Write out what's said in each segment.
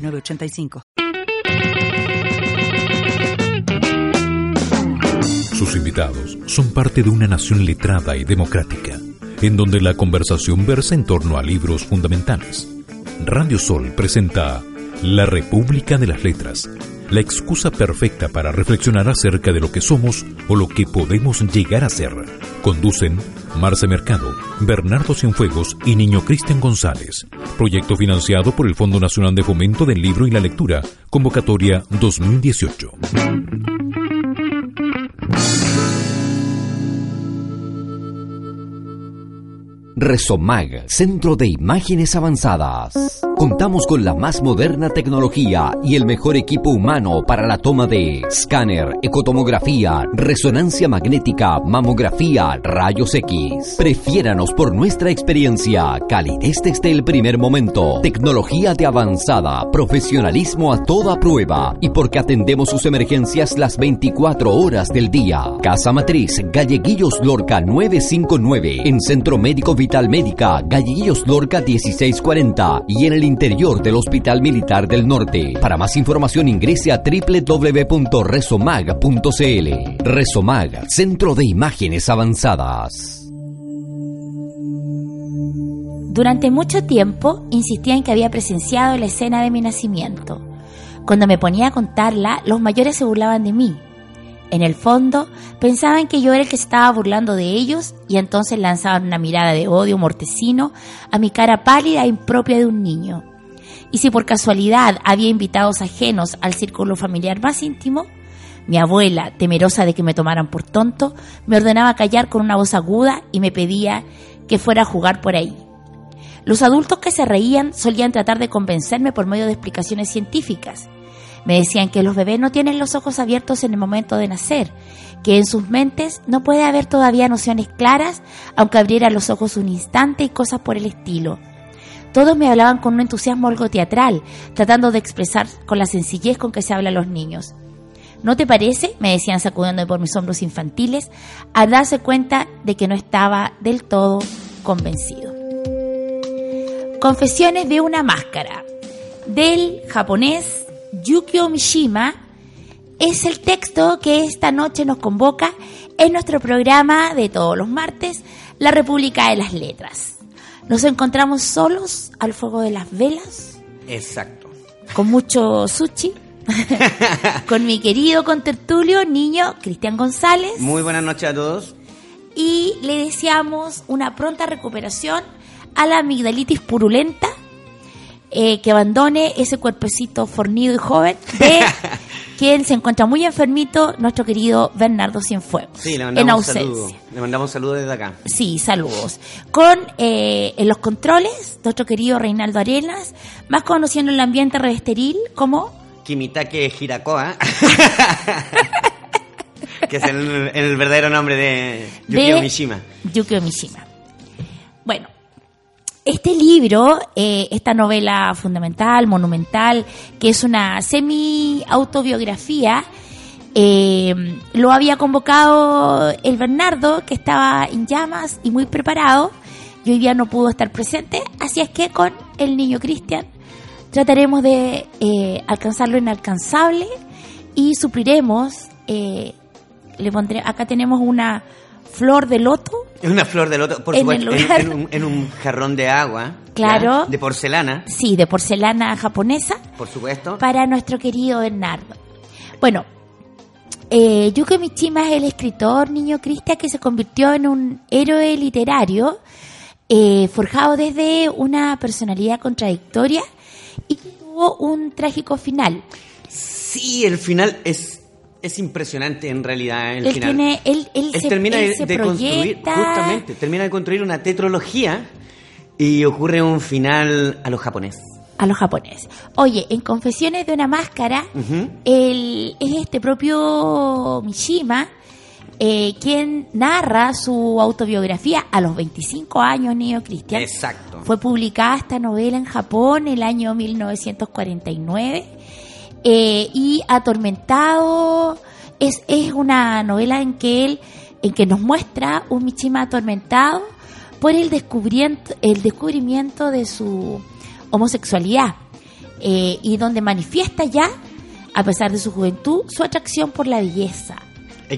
906985. Sus invitados son parte de una nación letrada y democrática, en donde la conversación versa en torno a libros fundamentales. Radio Sol presenta La República de las Letras, la excusa perfecta para reflexionar acerca de lo que somos o lo que podemos llegar a ser. Conducen Marce Mercado, Bernardo Cienfuegos y Niño Cristian González. Proyecto financiado por el Fondo Nacional de Fomento del Libro y la Lectura, convocatoria 2018. Resomag, Centro de Imágenes Avanzadas. Contamos con la más moderna tecnología y el mejor equipo humano para la toma de escáner, ecotomografía, resonancia magnética, mamografía, rayos X. Prefiéranos por nuestra experiencia, calidez desde el primer momento, tecnología de avanzada, profesionalismo a toda prueba y porque atendemos sus emergencias las 24 horas del día. Casa Matriz, Galleguillos Lorca 959, en Centro Médico Vital Médica, Galleguillos Lorca 1640 y en el interior del Hospital Militar del Norte. Para más información ingrese a www.resomag.cl. Resomag, Centro de Imágenes Avanzadas. Durante mucho tiempo insistía en que había presenciado la escena de mi nacimiento. Cuando me ponía a contarla, los mayores se burlaban de mí. En el fondo, pensaban que yo era el que estaba burlando de ellos y entonces lanzaban una mirada de odio mortecino a mi cara pálida e impropia de un niño. Y si por casualidad había invitados ajenos al círculo familiar más íntimo, mi abuela, temerosa de que me tomaran por tonto, me ordenaba callar con una voz aguda y me pedía que fuera a jugar por ahí. Los adultos que se reían solían tratar de convencerme por medio de explicaciones científicas. Me decían que los bebés no tienen los ojos abiertos en el momento de nacer, que en sus mentes no puede haber todavía nociones claras, aunque abriera los ojos un instante y cosas por el estilo. Todos me hablaban con un entusiasmo algo teatral, tratando de expresar con la sencillez con que se habla a los niños. ¿No te parece? me decían sacudiéndome por mis hombros infantiles, al darse cuenta de que no estaba del todo convencido. Confesiones de una máscara, del japonés Yukio Mishima, es el texto que esta noche nos convoca en nuestro programa de todos los martes, La República de las Letras. Nos encontramos solos al fuego de las velas. Exacto. Con mucho sushi. con mi querido contertulio, niño Cristian González. Muy buenas noches a todos. Y le deseamos una pronta recuperación a la amigdalitis purulenta. Eh, que abandone ese cuerpecito fornido y joven de quien se encuentra muy enfermito, nuestro querido Bernardo Cienfuegos. Sí, le mandamos en ausencia. Le mandamos saludos desde acá. Sí, saludos. Con eh, en los controles, nuestro querido Reinaldo Arenas, más conociendo el ambiente revesteril como Kimitake Hirakoa. que es el, el verdadero nombre de Yukio de Mishima. Yukio Mishima. Bueno, este libro, eh, esta novela fundamental, monumental, que es una semi-autobiografía, eh, lo había convocado el Bernardo, que estaba en llamas y muy preparado, y hoy día no pudo estar presente, así es que con el niño Cristian trataremos de eh, alcanzar lo inalcanzable y supliremos, le pondré, acá tenemos una flor de loto, Es una flor de loto, por En supuesto, en, un, en un jarrón de agua. Claro. ¿ya? De porcelana, sí, de porcelana japonesa, por supuesto. para nuestro querido Bernardo. Bueno, eh, Yukio Mishima es el escritor niño Cristian que se convirtió en un héroe literario eh, forjado desde una personalidad contradictoria y que tuvo un trágico final. Sí, el final es, es impresionante en realidad. El Él final. tiene- él- él se- termina él de, se de construir, justamente, termina de construir una tetrología y ocurre un final a los japoneses. a los japoneses. Oye, en Confesiones de una Máscara, el, es este propio Mishima eh, quien narra su autobiografía a los 25 años, Neo Cristian. Exacto. Fue publicada esta novela en Japón el año 1949 eh, y Atormentado es, es una novela en que él en que nos muestra un Mishima atormentado por el descubrimiento, el descubrimiento de su homosexualidad eh, y donde manifiesta ya, a pesar de su juventud, su atracción por la belleza,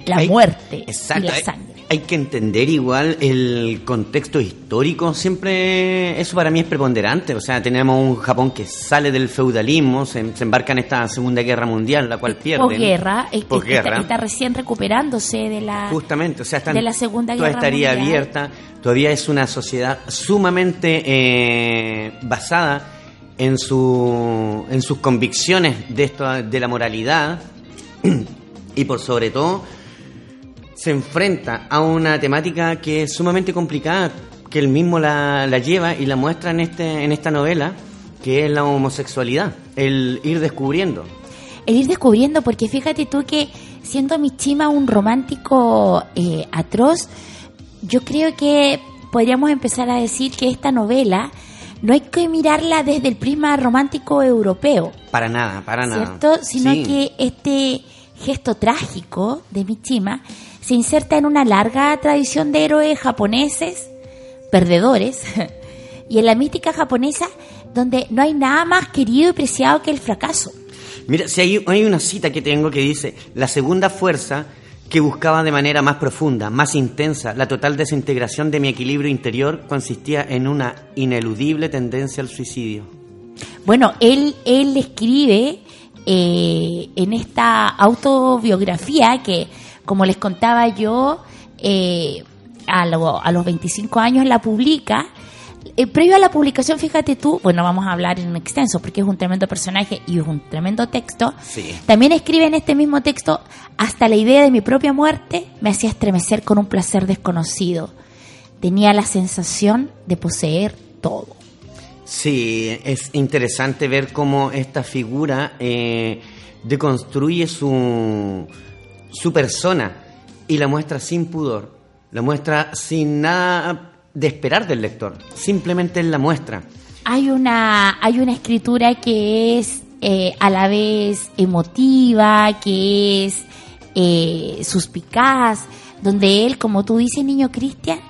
la muerte y la sangre. Hay, que entender igual el contexto histórico, siempre eso para mí es preponderante, o sea, tenemos un Japón que sale del feudalismo, se, embarca en esta Segunda Guerra Mundial, la cual pierde. Posguerra, Está, está, recién recuperándose de la, Justamente, o sea, de la Segunda Guerra estaría abierta, todavía es una sociedad sumamente eh, basada en, su, en sus convicciones de, esto, de la moralidad. Y por sobre todo se enfrenta a una temática que es sumamente complicada, que él mismo la, la lleva y la muestra en, este, en esta novela, que es la homosexualidad, el ir descubriendo. El ir descubriendo, porque fíjate tú que siendo Michima un romántico eh, atroz, yo creo que podríamos empezar a decir que esta novela no hay que mirarla desde el prisma romántico europeo. Para nada, para nada. ¿Cierto? Sino que este gesto trágico de Michima se inserta en una larga tradición de héroes japoneses, perdedores, y en la mística japonesa donde no hay nada más querido y preciado que el fracaso. Mira, si hay, hay una cita que tengo que dice, la segunda fuerza que buscaba de manera más profunda, más intensa, la total desintegración de mi equilibrio interior consistía en una ineludible tendencia al suicidio. Bueno, él, él escribe eh, en esta autobiografía que, como les contaba yo, eh, a, a los 25 años la publica eh, previo a la publicación, fíjate tú, bueno, vamos a hablar en extenso porque es un tremendo personaje y es un tremendo texto. También escribe en este mismo texto, hasta la idea de mi propia muerte me hacía estremecer con un placer desconocido. Tenía la sensación de poseer todo. Sí, es interesante ver cómo esta figura eh, deconstruye su, su persona y la muestra sin pudor, la muestra sin nada de esperar del lector, simplemente en la muestra. Hay una, hay una escritura que es eh, a la vez emotiva, que es eh, suspicaz, donde él, como tú dices, niño Cristian,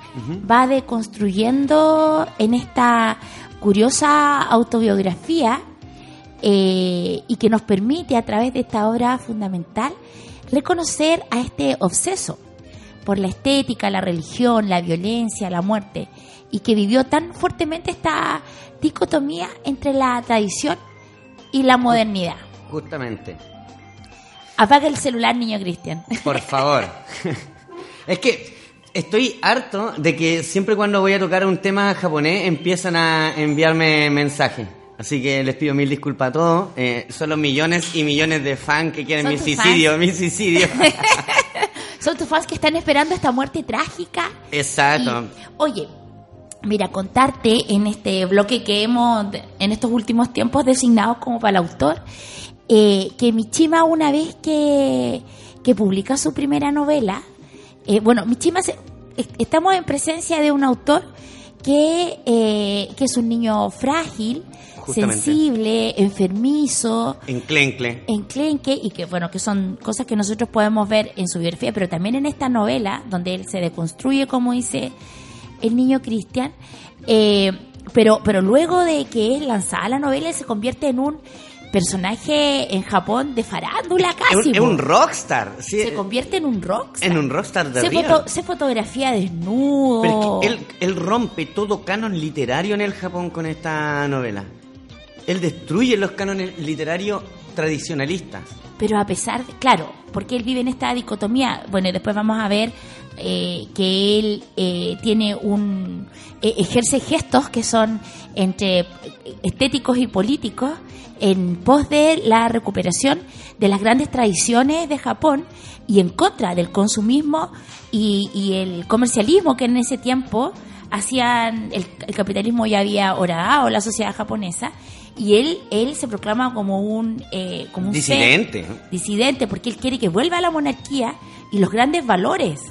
va deconstruyendo en esta curiosa autobiografía eh, y que nos permite a través de esta obra fundamental reconocer a este obseso por la estética, la religión, la violencia, la muerte, y que vivió tan fuertemente esta dicotomía entre la tradición y la modernidad. Justamente. Apaga el celular, niño Cristian. Por favor. es que estoy harto de que siempre cuando voy a tocar un tema japonés empiezan a enviarme mensajes. Así que les pido mil disculpas a todos. Eh, son los millones y millones de fans que quieren mi suicidio, mi suicidio. son tus fans que están esperando esta muerte trágica. Exacto. oye, mira, contarte en este bloque que hemos, en estos últimos tiempos, designado como para el autor, eh, que Michima una vez que, que publica su primera novela, eh, bueno, Michima, estamos en presencia de un autor que, eh, que es un niño frágil, sensible, enfermizo, enclenque. enclenque y que bueno, que son cosas que nosotros podemos ver en su biografía, pero también en esta novela donde él se deconstruye, como dice el niño Cristian, eh, pero pero luego de que es lanzada la novela se convierte en un personaje en Japón de farándula casi. Es un, rockstar. Se convierte en un rockstar. En un rockstar de se, se fotografía desnudo. él, él rompe todo canon literario en el Japón con esta novela él destruye los cánones literarios tradicionalistas. Pero a pesar de, claro, porque él vive en esta dicotomía, bueno, después vamos a ver eh, que él eh, tiene un, eh, ejerce gestos que son entre estéticos y políticos en pos de la recuperación de las grandes tradiciones de Japón y en contra del consumismo y, y el comercialismo que en ese tiempo hacían, el, el capitalismo ya había horadado la sociedad japonesa y él él se proclama como un eh, como un ser Disidente. disidente porque él quiere que vuelva a la monarquía y los grandes valores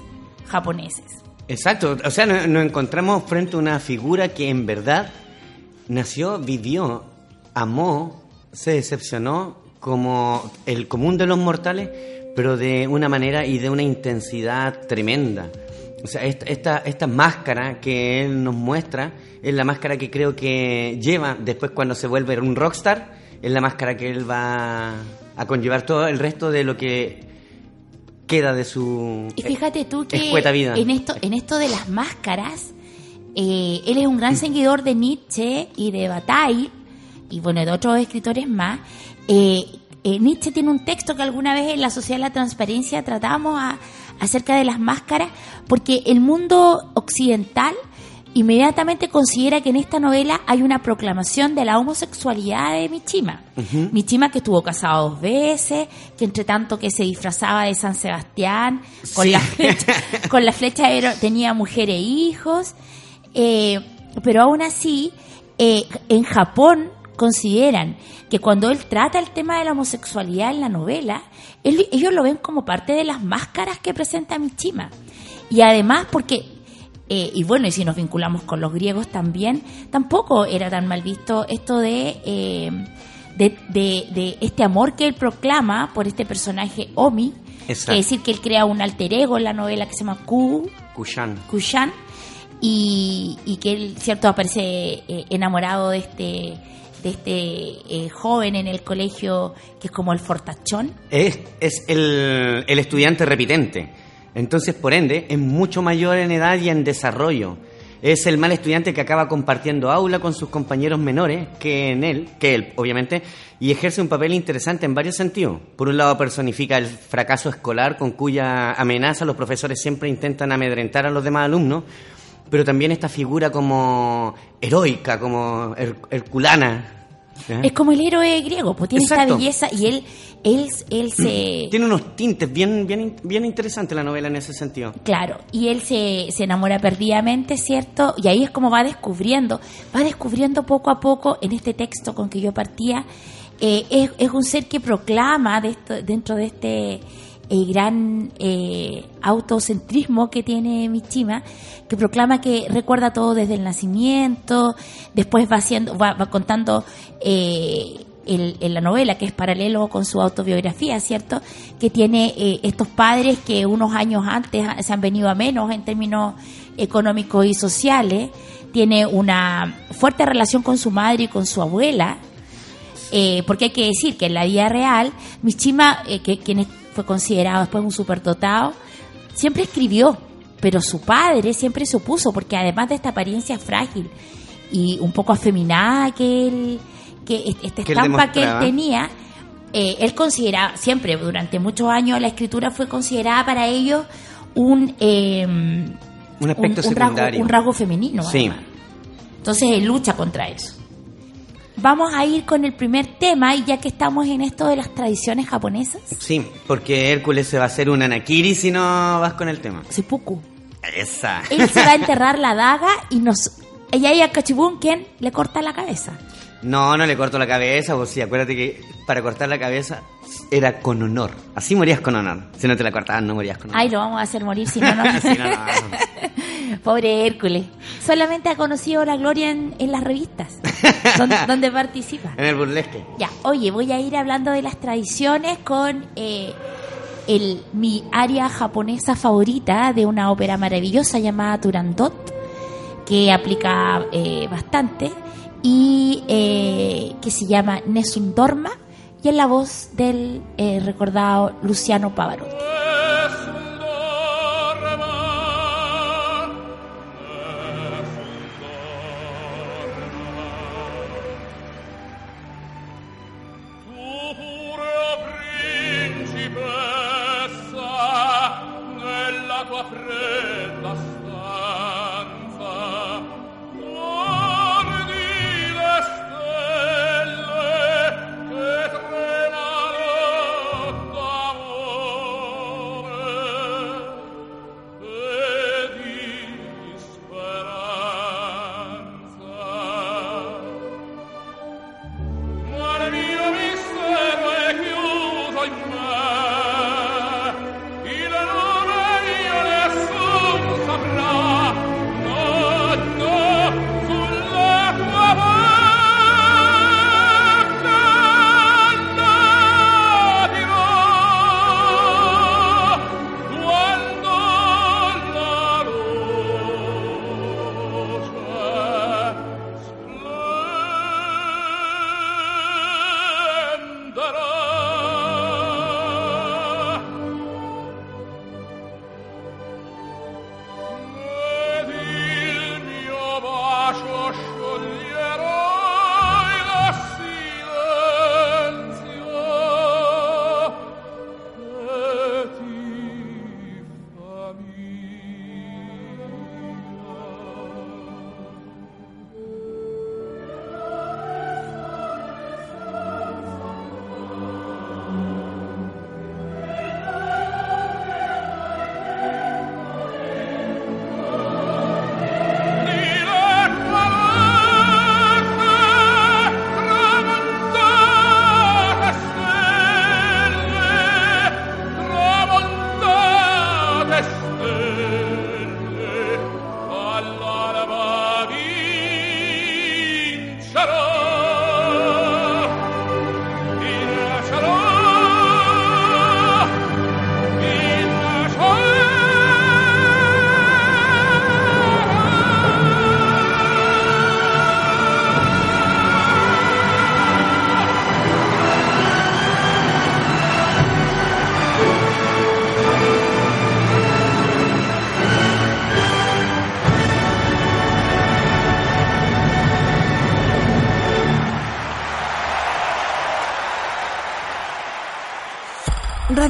japoneses. Exacto, o sea, nos, nos encontramos frente a una figura que en verdad nació, vivió, amó, se decepcionó como el común de los mortales, pero de una manera y de una intensidad tremenda. O sea, esta, esta, esta máscara que él nos muestra es la máscara que creo que lleva después cuando se vuelve un rockstar, es la máscara que él va a conllevar todo el resto de lo que queda de su Y fíjate tú que vida. en esto en esto de las máscaras, eh, él es un gran seguidor de Nietzsche y de Bataille y bueno de otros escritores más. Eh, eh, Nietzsche tiene un texto que alguna vez en la Sociedad de la Transparencia tratamos a- acerca de las máscaras, porque el mundo occidental inmediatamente considera que en esta novela hay una proclamación de la homosexualidad de Michima. Michima que estuvo casado dos veces, que entre tanto que se disfrazaba de San Sebastián, con, Sí. la, flecha, con la flecha era- tenía mujer e hijos, eh, pero aún así, eh, en Japón consideran que cuando él trata el tema de la homosexualidad en la novela, él- ellos lo ven como parte de las máscaras que presenta Michima. Y además porque, eh, y bueno, y si nos vinculamos con los griegos también, tampoco era tan mal visto esto de, eh, de, de- de este amor que él proclama por este personaje Omi, Exacto. es decir que él crea un alter ego en la novela que se llama Ku, Kushan. Kushan y, y que él cierto aparece eh, enamorado de este de este eh, joven en el colegio que es como el fortachón Es, es el, el estudiante repitente. Entonces, por ende, es mucho mayor en edad y en desarrollo. Es el mal estudiante que acaba compartiendo aula con sus compañeros menores que en él, que él, obviamente, y ejerce un papel interesante en varios sentidos. Por un lado, personifica el fracaso escolar con cuya amenaza los profesores siempre intentan amedrentar a los demás alumnos, pero también esta figura como heroica, como her- herculana. ¿Eh? es como el héroe griego pues tiene Exacto. esta belleza y él él él se Tiene unos tintes bien, bien, bien interesantes la novela en ese sentido. Claro, y él se, se enamora perdidamente, ¿cierto? Y ahí es como va descubriendo, va descubriendo poco a poco en este texto con que yo partía, eh, es, es un ser que proclama de esto- dentro de este eh, gran eh, autocentrismo que tiene Michima, que proclama que recuerda todo desde el nacimiento, después va haciendo, va, va contando eh, el- en la novela, que es paralelo con su autobiografía, ¿cierto? Que tiene eh, estos padres que unos años antes se han venido a menos en términos económicos y sociales, tiene una fuerte relación con su madre y con su abuela, eh, porque hay que decir que en la vida real, Mishima, eh, que, quien es- fue considerado después un superdotado, siempre escribió, pero su padre siempre se opuso, porque además de esta apariencia frágil y un poco afeminada que él, que est- esta Que él estampa que él tenía, eh, él consideraba, siempre durante muchos años la escritura fue considerada para ellos un, eh, Un aspecto un, un rasgo, un rasgo femenino. Sí. además. Entonces él lucha contra eso. Vamos a ir con el primer tema y ya que estamos en esto de las tradiciones japonesas, Sí, porque Hércules se va a hacer un anakiri si no vas con el tema. seppuku. Esa. Él se va a enterrar la daga y nos y ahí a Cachibún quien le corta la cabeza. No, no le corto la cabeza, pues sí, acuérdate que para cortar la cabeza era con honor. Así morías con honor. Si no te la cortaban, no morías con honor. Ay, lo vamos a hacer morir si no, no. Sí, no, no, no. Pobre Hércules. Solamente ha conocido la gloria en, en las revistas donde, donde participa. En el burlesque. Ya, oye, voy a ir hablando de las tradiciones con eh, el, mi área japonesa favorita de una ópera maravillosa llamada Turandot, que aplica eh, bastante, y eh, que se llama Nessun Dorma, y en la voz del eh, recordado Luciano Pavarotti.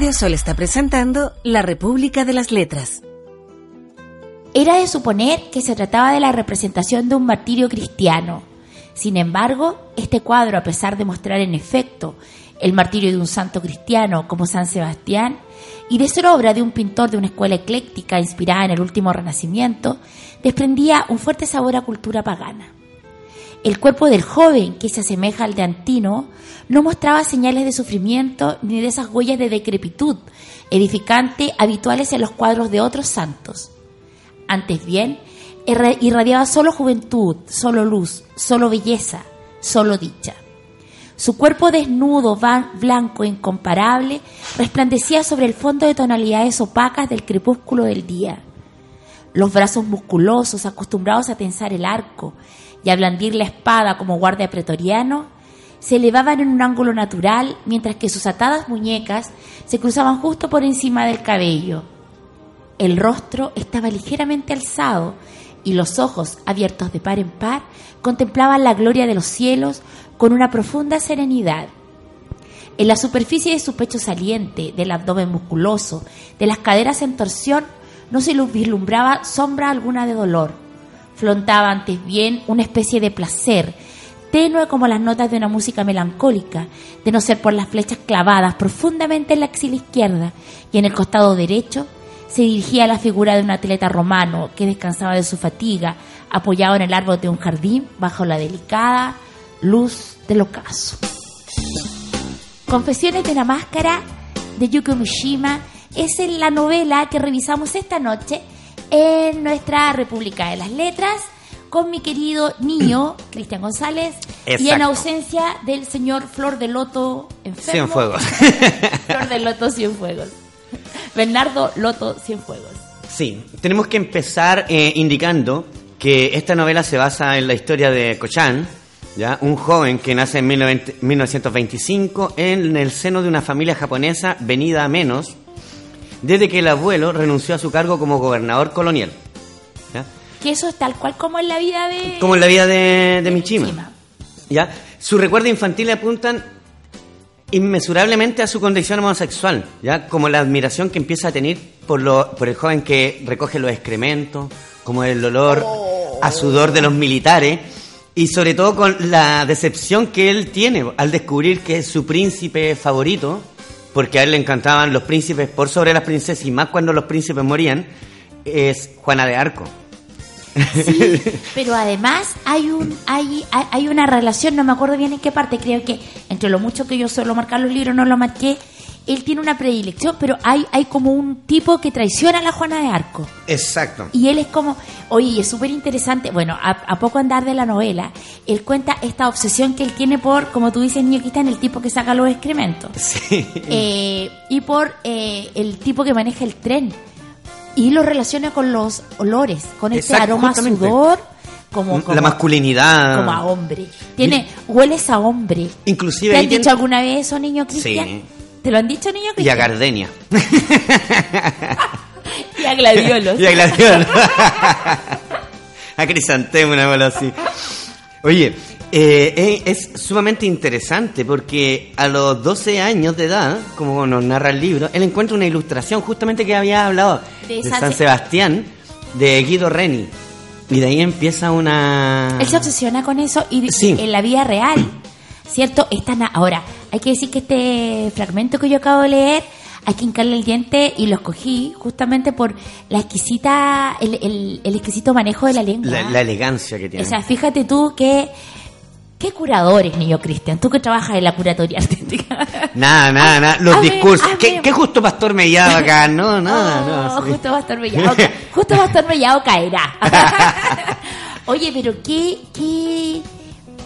Radio Sol está presentando La República de las Letras. Era de suponer que se trataba de la representación de un martirio cristiano. Sin embargo, este cuadro, a pesar de mostrar en efecto el martirio de un santo cristiano como San Sebastián, y de ser obra de un pintor de una escuela ecléctica inspirada en el último renacimiento, desprendía un fuerte sabor a cultura pagana. El cuerpo del joven, que se asemeja al de Antino, no mostraba señales de sufrimiento ni de esas huellas de decrepitud edificante habituales en los cuadros de otros santos. Antes bien, irra- irradiaba solo juventud, solo luz, solo belleza, solo dicha. Su cuerpo desnudo, blanco incomparable, resplandecía sobre el fondo de tonalidades opacas del crepúsculo del día. Los brazos musculosos, acostumbrados a tensar el arco y a blandir la espada como guardia pretoriano, se elevaban en un ángulo natural, mientras que sus atadas muñecas se cruzaban justo por encima del cabello. El rostro estaba ligeramente alzado y los ojos, abiertos de par en par, contemplaban la gloria de los cielos con una profunda serenidad. En la superficie de su pecho saliente, del abdomen musculoso, de las caderas en torsión, no se lu- vislumbraba sombra alguna de dolor. Flotaba antes bien una especie de placer, tenue como las notas de una música melancólica, de no ser por las flechas clavadas profundamente en la axila izquierda y en el costado derecho, se dirigía a la figura de un atleta romano que descansaba de su fatiga, apoyado en el árbol de un jardín bajo la delicada luz del ocaso. Confesiones de una máscara de Yukio Mishima es en la novela que revisamos esta noche en nuestra República de las Letras con mi querido niño Cristian González y en ausencia del señor Flor de Loto enfermo. Cienfuegos. Flor de Loto Cienfuegos. Bernardo Loto Cienfuegos. Sí, tenemos que empezar eh, indicando que esta novela se basa en la historia de Kochan, ¿ya? un joven que nace en 19- 1925 en el seno de una familia japonesa venida a menos desde que el abuelo renunció a su cargo como gobernador colonial. ¿ya? Que eso es tal cual como en la vida de... Como en la vida de, de Michima. ¿ya? Sus recuerdos infantiles apuntan inmesurablemente a su condición homosexual, ¿ya? Como la admiración que empieza a tener por, lo, por el joven que recoge los excrementos, como el olor a sudor de los militares, y sobre todo con la decepción que él tiene al descubrir que es su príncipe favorito, porque a él le encantaban los príncipes por sobre las princesas, y más cuando los príncipes morían, es Juana de Arco. Sí, pero además hay un hay, hay una relación, no me acuerdo bien en qué parte, creo que entre lo mucho que yo suelo marcar los libros no lo marqué, él tiene una predilección, pero hay hay como un tipo que traiciona a la Juana de Arco. Exacto. Y él es como, oye, es súper interesante, bueno, a, a poco andar de la novela, él cuenta esta obsesión que él tiene por, como tú dices, niño en el tipo que saca los excrementos. Sí. Eh, y por eh, el tipo que maneja el tren. Y lo relaciona con los olores, con este Exacto, aroma justamente. sudor, como, como la masculinidad. como a hombre. Tiene, hueles a hombre. Inclusive ¿Te han tiene- dicho alguna vez eso, niño Cristian? Sí. ¿Te lo han dicho, niño Y a? Gardenia. Y a gladiolos. y a Gladiolus. a Crisantemo, una bola así. Oye, eh, es, es sumamente interesante porque a los 12 años de edad, como nos narra el libro, él encuentra una ilustración justamente que había hablado De de, San San Se- Sebastián, de Guido Reni. Y de ahí empieza una... Él se obsesiona con eso y Sí. en la vida real, ¿cierto? Está na- Ahora, hay que decir que este fragmento que yo acabo de leer, hay que hincarle el diente y lo escogí justamente por la exquisita, el, el- el exquisito manejo de la lengua. La, la elegancia que tiene. O sea, fíjate tú que... ¿Qué curadores, niño Cristian? Tú que trabajas en la curatoria artística. Nada, nada, nada. Los discursos. ¿Qué, qué justo pastor Mellado acá? No, nada, Oh, no. sí. Justo Pastor Mellado, justo Pastor Mellado caerá. Oye, pero qué, qué,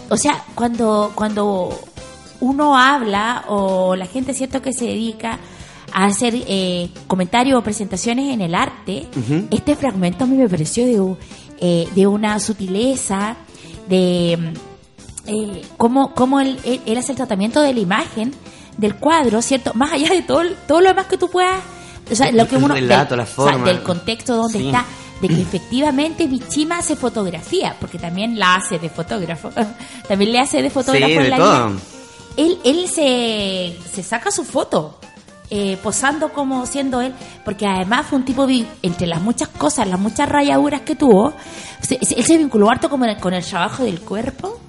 o sea, cuando, cuando uno habla o la gente cierto que se dedica a hacer eh, comentarios o presentaciones en el arte, este fragmento a mí me pareció de, eh, de una sutileza, de eh, cómo, cómo él, él- él hace el tratamiento de la imagen del cuadro, ¿cierto? Más allá de todo, todo lo demás que tú puedas, o sea, lo que El uno, relato, del, la o sea, forma. del contexto donde Sí. está, de que efectivamente Michima hace fotografía, porque también la hace de fotógrafo, también le hace de fotógrafo Sí, en de la todo. vida. Él, él se, se saca su foto. eh, posando como siendo él, porque además fue un tipo, entre las muchas cosas, las muchas rayaduras que tuvo, se- se- él se vinculó harto como el- con el trabajo del cuerpo,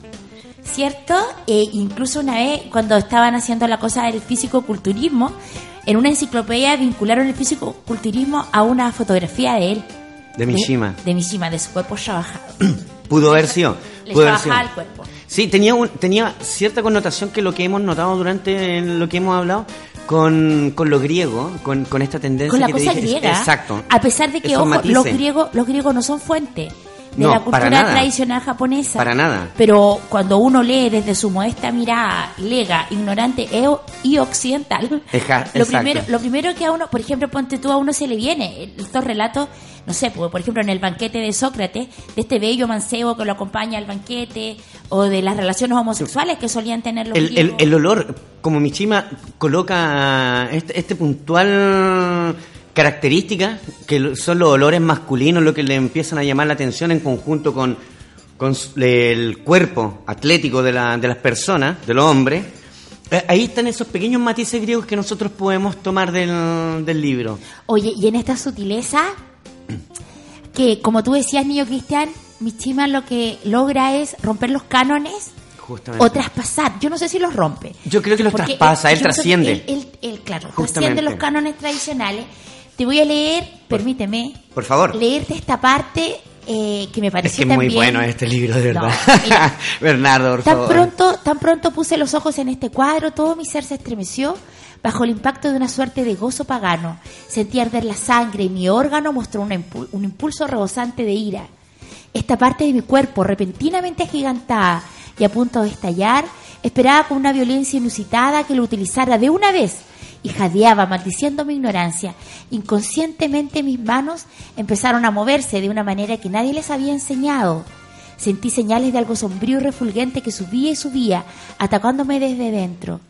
¿cierto? E incluso una vez, cuando estaban haciendo la cosa del físico-culturismo, en una enciclopedia vincularon el físico-culturismo a una fotografía de él. De Mishima. De, Mishima, de su cuerpo trabajado. Pudo haber sido. Le Pudo haber sido. el cuerpo. Sí, tenía, un- tenía cierta connotación que lo que hemos notado durante lo que hemos hablado con, con lo griego, con, con esta tendencia con la que te cosa dije. griega. Exacto. A pesar de que, ojo, matices. los griegos, los griegos no son fuente de No, la cultura tradicional japonesa. Para nada. Pero cuando uno lee desde su modesta mirada, lega, ignorante e- y occidental, Eja, lo exacto. primero, lo primero que a uno, por ejemplo, ponte tú a uno se le viene estos relatos, no sé, pues, por ejemplo, en el banquete de Sócrates, de este bello mancebo que lo acompaña al banquete, o de las relaciones homosexuales que solían tener los El, el olor, como Mishima coloca este, este puntual característica, que son los olores masculinos lo que le empiezan a llamar la atención en conjunto con, con el cuerpo atlético de, la- de las personas, de los hombres. Eh, Ahí están esos pequeños matices griegos que nosotros podemos tomar del, del libro. Oye, y en esta sutileza, que como tú decías, niño Cristian, Mishima lo que logra es romper los cánones Justamente. o traspasar. Yo no sé si los rompe. Yo creo que los traspasa, él trasciende. Él, él- él, claro, Justamente. trasciende los cánones tradicionales. Te voy a leer, permíteme, Por favor. leerte esta parte eh, que me Es pareció que es muy también- bueno este libro, de No, verdad. mira. Bernardo, por Tan favor. pronto, tan pronto puse los ojos en este cuadro, todo mi ser se estremeció bajo el impacto de una suerte de gozo pagano. Sentí arder la sangre y mi órgano mostró un, un impulso rebosante de ira. Esta parte de mi cuerpo, repentinamente agigantada y a punto de estallar, esperaba con una violencia inusitada que lo utilizara de una vez y jadeaba, maldiciendo mi ignorancia. Inconscientemente mis manos empezaron a moverse de una manera que nadie les había enseñado. Sentí señales de algo sombrío y refulgente que subía y subía, atacándome desde dentro.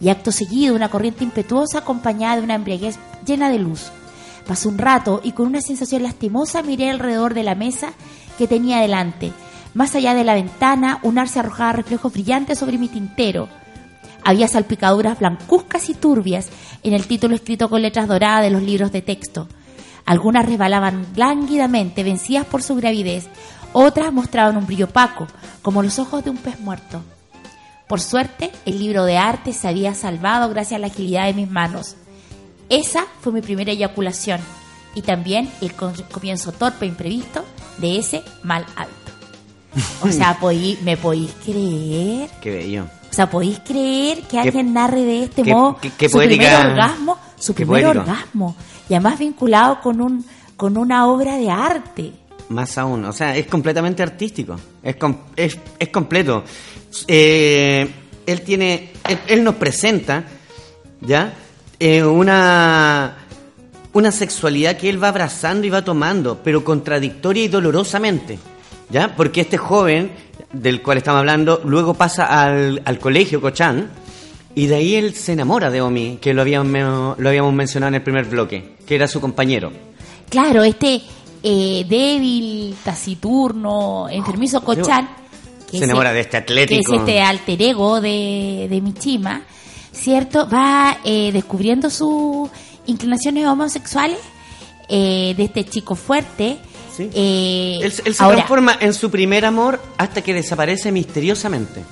Y acto seguido una corriente impetuosa acompañada de una embriaguez llena de luz. Pasó un rato y con una sensación lastimosa miré alrededor de la mesa que tenía delante. Más allá de la ventana, un arce arrojaba reflejos brillantes sobre mi tintero. Había salpicaduras blancuzcas y turbias en el título escrito con letras doradas de los libros de texto. Algunas resbalaban lánguidamente, vencidas por su gravidez. Otras mostraban un brillo opaco, como los ojos de un pez muerto. Por suerte, el libro de arte se había salvado gracias a la agilidad de mis manos. Esa fue mi primera eyaculación y también el comienzo torpe e imprevisto de ese mal hábito. O sea, podí- ¿me podéis creer? Qué bello. O sea, ¿podéis creer que alguien narre de este qué- modo qué- qué su primer orgasmo? Su primer poético. orgasmo. Y además vinculado con, un, con una obra de arte. Más aún, o sea, es completamente artístico, es, com- es, es completo. Eh, él tiene, él, él nos presenta, ¿ya? Eh, una, una sexualidad que él va abrazando y va tomando, pero contradictoria y dolorosamente, ¿ya? Porque este joven, del cual estamos hablando, luego pasa al, al colegio Cochán, y de ahí él se enamora de Omi, que lo habíamos, lo habíamos mencionado en el primer bloque, que era su compañero. Claro, este eh, débil, taciturno, enfermizo Cochán. Se enamora de este atlético. Que es este alter ego de, de Michima, ¿cierto? Va eh, descubriendo sus inclinaciones homosexuales eh, de este chico fuerte. Sí. Eh, Él, él se ahora, transforma en su primer amor hasta que desaparece misteriosamente.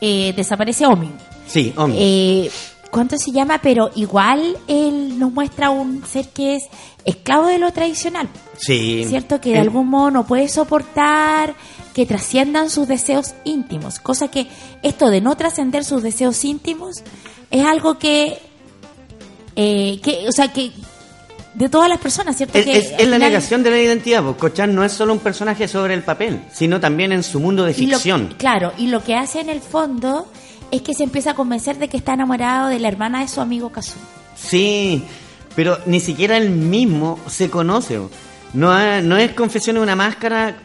eh, desaparece Omi. Sí, hombre. Eh, ¿Cuánto se llama? Pero igual él nos muestra un ser que es esclavo de lo tradicional. sí. ¿Cierto? Que de algún modo no puede soportar que trasciendan sus deseos íntimos. Cosa que esto de no trascender sus deseos íntimos es algo que, que o sea, que de todas las personas, ¿cierto? Es, que es- la negación de la identidad. Pues Cochan no es solo un personaje sobre el papel, sino también en su mundo de y lo- ficción. claro, y lo que hace en el fondo es que se empieza a convencer de que está enamorado de la hermana de su amigo Kazumi. Sí, pero ni siquiera él mismo se conoce. No, ha- no es Confesión de una máscara,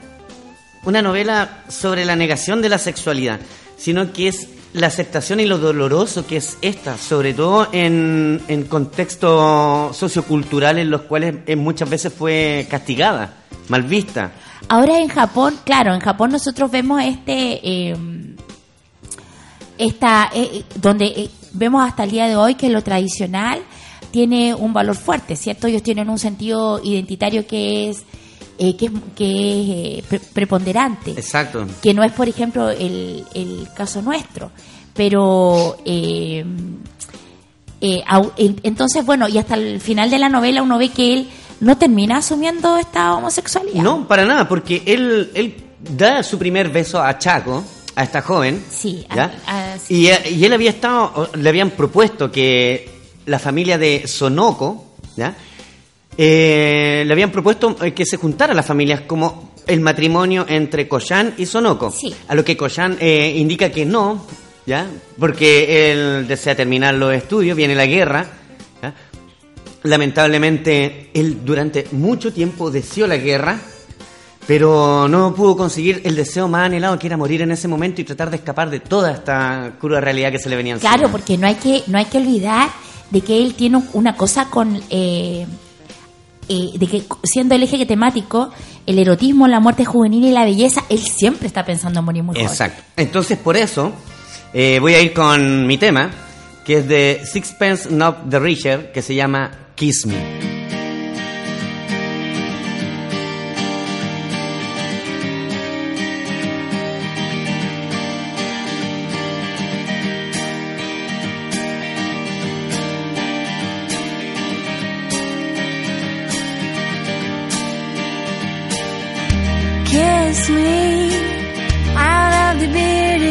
una novela sobre la negación de la sexualidad, sino que es la aceptación y lo doloroso que es esta, sobre todo en, en contextos socioculturales en los cuales muchas veces fue castigada, mal vista. Ahora en Japón, claro, en Japón nosotros vemos este, eh, esta, eh, donde eh, vemos hasta el día de hoy que lo tradicional tiene un valor fuerte, ¿cierto? Ellos tienen un sentido identitario que es eh, que es, que es eh, pre- preponderante Exacto. que no es, por ejemplo, el, el caso nuestro. Pero, eh, eh, entonces, bueno, y hasta el final de la novela uno ve que él no termina asumiendo esta homosexualidad. No, para nada, porque él, él da su primer beso a Chaco, a esta joven. Sí, a- ¿ya? a- sí. Y, eh, y él había estado, le habían propuesto que la familia de Sonoco, ¿ya? Eh, le habían propuesto eh, que se juntara las familias como el matrimonio entre Coyan y Sonoco. Sí. A lo que Coyan eh, indica que no, ¿ya? Porque él desea terminar los estudios, viene la guerra, ¿ya? Lamentablemente, él durante mucho tiempo deseó la guerra, pero no pudo conseguir el deseo más anhelado, que era morir en ese momento y tratar de escapar de toda esta cruda realidad que se le venía encima. Claro, porque no hay que no hay que olvidar de que él tiene una cosa con eh, eh, de que siendo el eje temático el erotismo, la muerte juvenil y la belleza, él siempre está pensando en morir muy joven. Exacto. Entonces, por eso, eh, voy a ir con mi tema, que es de Sixpence Not the Richer, que se llama Kiss Me.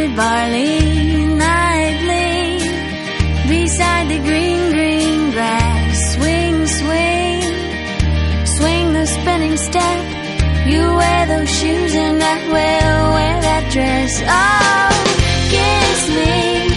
Barley nightly beside the green, green grass. Swing, swing, swing the spinning step. You wear those shoes and I will wear that dress. Oh, kiss me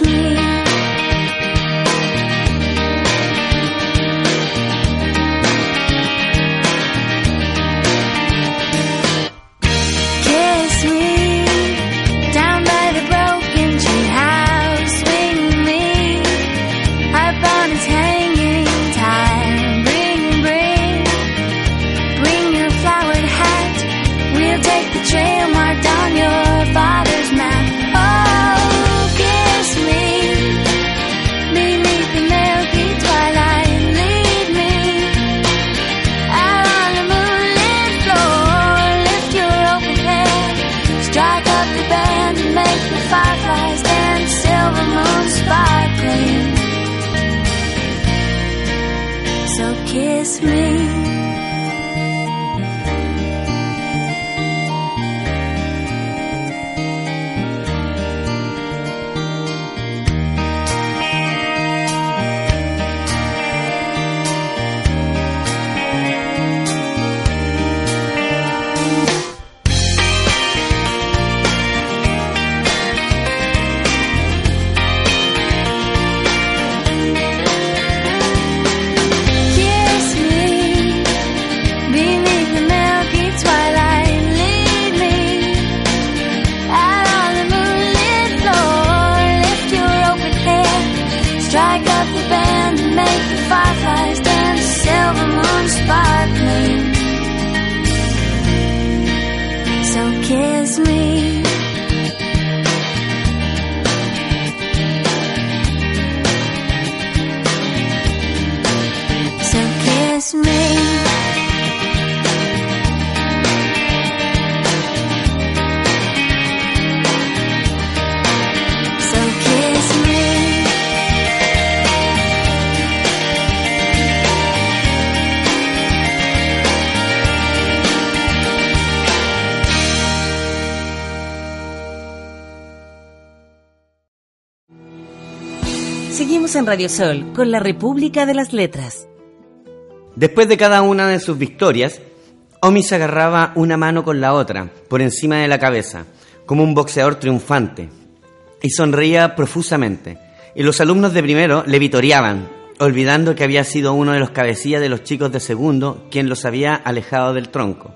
me. Radio Sol con la República de las Letras. Después de cada una de sus victorias, Omi se agarraba una mano con la otra, por encima de la cabeza, como un boxeador triunfante, y sonreía profusamente. Y los alumnos de primero le vitoreaban, olvidando que había sido uno de los cabecillas de los chicos de segundo quien los había alejado del tronco.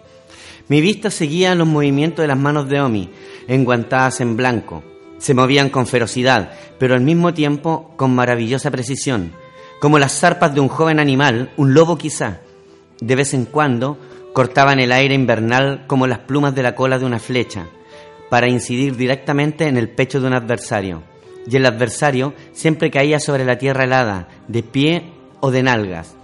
Mi vista seguía los movimientos de las manos de Omi, enguantadas en blanco, Se movían con ferocidad, pero al mismo tiempo con maravillosa precisión, como las zarpas de un joven animal, un lobo quizá. De vez en cuando cortaban el aire invernal como las plumas de la cola de una flecha, para incidir directamente en el pecho de un adversario. Y el adversario siempre caía sobre la tierra helada, de pie o de nalgas.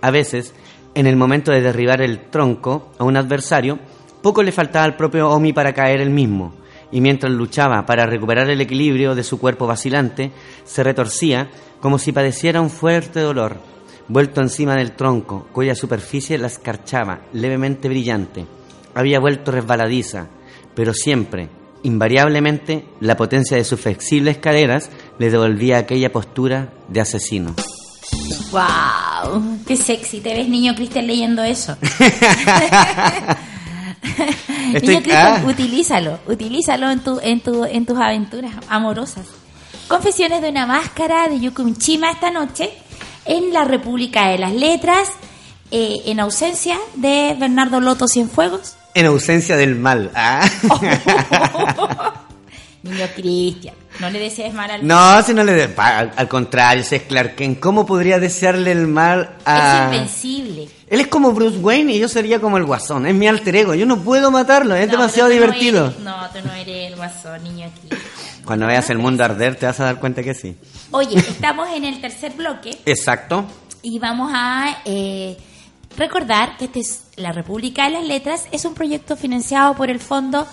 A veces, en el momento de derribar el tronco a un adversario, poco le faltaba al propio Omi para caer él mismo, y mientras luchaba para recuperar el equilibrio de su cuerpo vacilante, se retorcía como si padeciera un fuerte dolor, vuelto encima del tronco, cuya superficie la escarchaba, levemente brillante. Había vuelto resbaladiza, pero siempre, invariablemente, la potencia de sus flexibles caderas le devolvía aquella postura de asesino. ¡Wow! ¡Qué sexy! ¿Te ves, niño Cristian, leyendo eso? Estoy- niño Cristian, ah. utilízalo. Utilízalo en, tu, en, tu, en tus aventuras amorosas. Confesiones de una máscara de Yuko Mishima esta noche en la República de las Letras, eh, en ausencia de Bernardo Loto Cienfuegos. En ausencia del mal. Ah. Niño Cristian, no le desees mal al No, si no le... de- Al, al contrario, ese es Clark Kent. ¿Cómo podría desearle el mal a...? Es invencible. Él es como Bruce Wayne y yo sería como el Guasón. Es mi alter ego. Yo no puedo matarlo. Es No, demasiado no divertido. eres- no, tú no eres el guasón, niño Cristian. Cuando veas el mundo arder te vas a dar cuenta que sí. Oye, estamos en el tercer bloque Exacto. y vamos a eh, recordar que este es la República de las Letras es un proyecto financiado por el Fondo